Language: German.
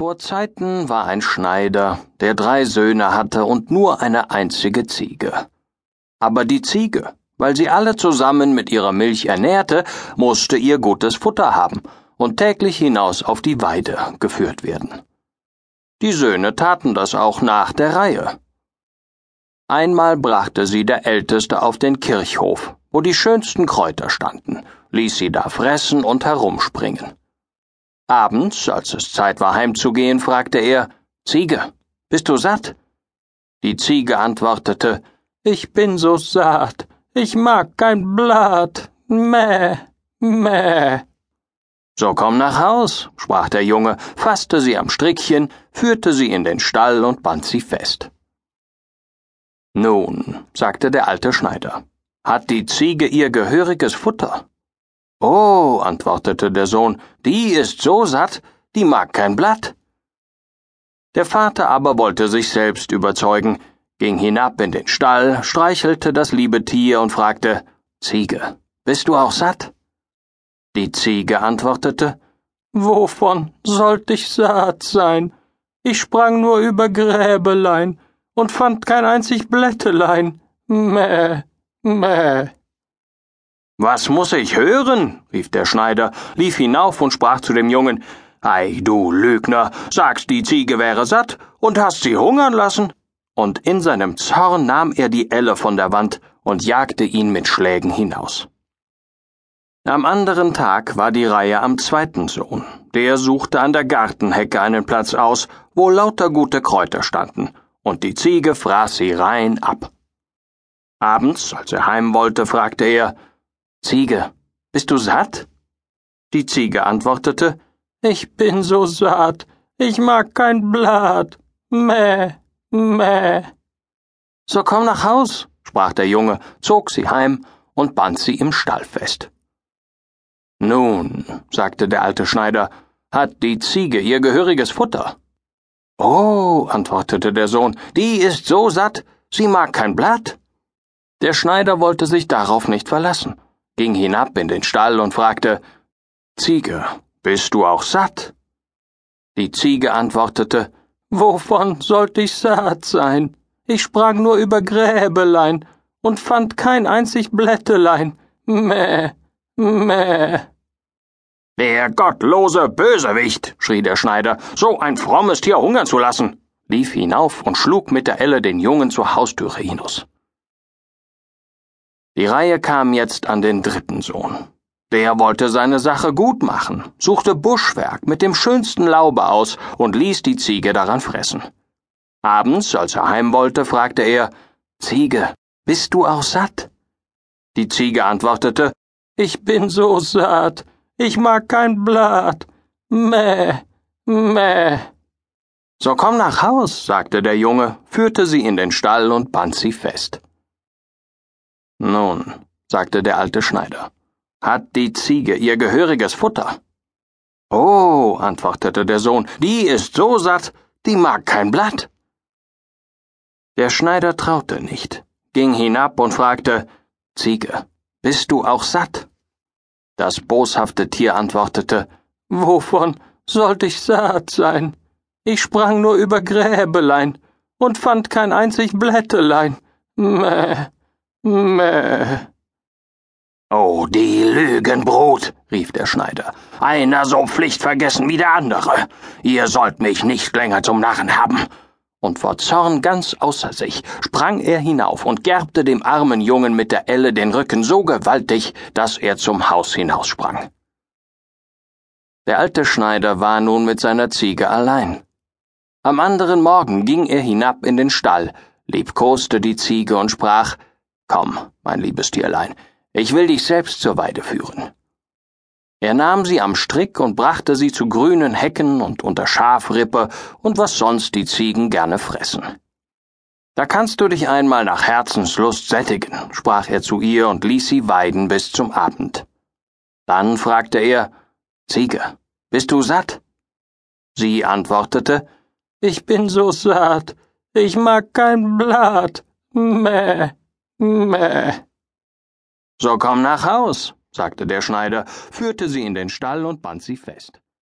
Vor Zeiten war ein Schneider, der drei Söhne hatte und nur eine einzige Ziege. Aber die Ziege, weil sie alle zusammen mit ihrer Milch ernährte, musste ihr gutes Futter haben und täglich hinaus auf die Weide geführt werden. Die Söhne taten das auch nach der Reihe. Einmal brachte sie der Älteste auf den Kirchhof, wo die schönsten Kräuter standen, ließ sie da fressen und herumspringen. Abends, als es Zeit war heimzugehen, fragte er Ziege, bist du satt? Die Ziege antwortete Ich bin so satt, ich mag kein Blatt. Mäh, mäh. So komm nach Haus, sprach der Junge, fasste sie am Strickchen, führte sie in den Stall und band sie fest. Nun, sagte der alte Schneider, hat die Ziege ihr gehöriges Futter? Oh, antwortete der Sohn, die ist so satt, die mag kein Blatt. Der Vater aber wollte sich selbst überzeugen, ging hinab in den Stall, streichelte das liebe Tier und fragte Ziege, bist du auch satt? Die Ziege antwortete Wovon sollt ich satt sein? Ich sprang nur über Gräbelein und fand kein einzig Blättelein. Mäh, mäh. Was muss ich hören? rief der Schneider, lief hinauf und sprach zu dem Jungen Ei, du Lügner, sagst, die Ziege wäre satt und hast sie hungern lassen. Und in seinem Zorn nahm er die Elle von der Wand und jagte ihn mit Schlägen hinaus. Am anderen Tag war die Reihe am zweiten Sohn. Der suchte an der Gartenhecke einen Platz aus, wo lauter gute Kräuter standen, und die Ziege fraß sie rein ab. Abends, als er heim wollte, fragte er Ziege, bist du satt? Die Ziege antwortete, Ich bin so satt, ich mag kein Blatt. Mäh, mäh. So komm nach Haus, sprach der Junge, zog sie heim und band sie im Stall fest. Nun, sagte der alte Schneider, hat die Ziege ihr gehöriges Futter? Oh, antwortete der Sohn, die ist so satt, sie mag kein Blatt. Der Schneider wollte sich darauf nicht verlassen ging hinab in den Stall und fragte Ziege, bist du auch satt? Die Ziege antwortete Wovon sollte ich satt sein? Ich sprang nur über Gräbelein und fand kein einzig Blättelein. Mäh, mäh. Der gottlose Bösewicht, schrie der Schneider, so ein frommes Tier hungern zu lassen, lief hinauf und schlug mit der Elle den Jungen zur Haustüre hinaus. Die Reihe kam jetzt an den dritten Sohn. Der wollte seine Sache gut machen, suchte Buschwerk mit dem schönsten Laube aus und ließ die Ziege daran fressen. Abends, als er heim wollte, fragte er Ziege, bist du auch satt? Die Ziege antwortete Ich bin so satt, ich mag kein Blatt. Mäh, mäh. So komm nach Haus, sagte der Junge, führte sie in den Stall und band sie fest. Nun, sagte der alte Schneider, hat die Ziege ihr gehöriges Futter? Oh, antwortete der Sohn, die ist so satt, die mag kein Blatt. Der Schneider traute nicht, ging hinab und fragte, Ziege, bist du auch satt? Das boshafte Tier antwortete, Wovon sollte ich satt sein? Ich sprang nur über Gräbelein und fand kein einzig Blättelein. Mäh. Mäh. Oh, die Lügenbrut, rief der Schneider. Einer so pflichtvergessen wie der andere. Ihr sollt mich nicht länger zum Narren haben. Und vor Zorn ganz außer sich sprang er hinauf und gerbte dem armen Jungen mit der Elle den Rücken so gewaltig, dass er zum Haus hinaussprang. Der alte Schneider war nun mit seiner Ziege allein. Am anderen Morgen ging er hinab in den Stall, liebkoste die Ziege und sprach Komm, mein liebes Tierlein, ich will dich selbst zur Weide führen. Er nahm sie am Strick und brachte sie zu grünen Hecken und unter Schafrippe und was sonst die Ziegen gerne fressen. Da kannst du dich einmal nach Herzenslust sättigen, sprach er zu ihr und ließ sie weiden bis zum Abend. Dann fragte er, Ziege, bist du satt? Sie antwortete, Ich bin so satt, ich mag kein Blatt. Mäh. Mäh. So komm nach Haus, sagte der Schneider, führte sie in den Stall und band sie fest.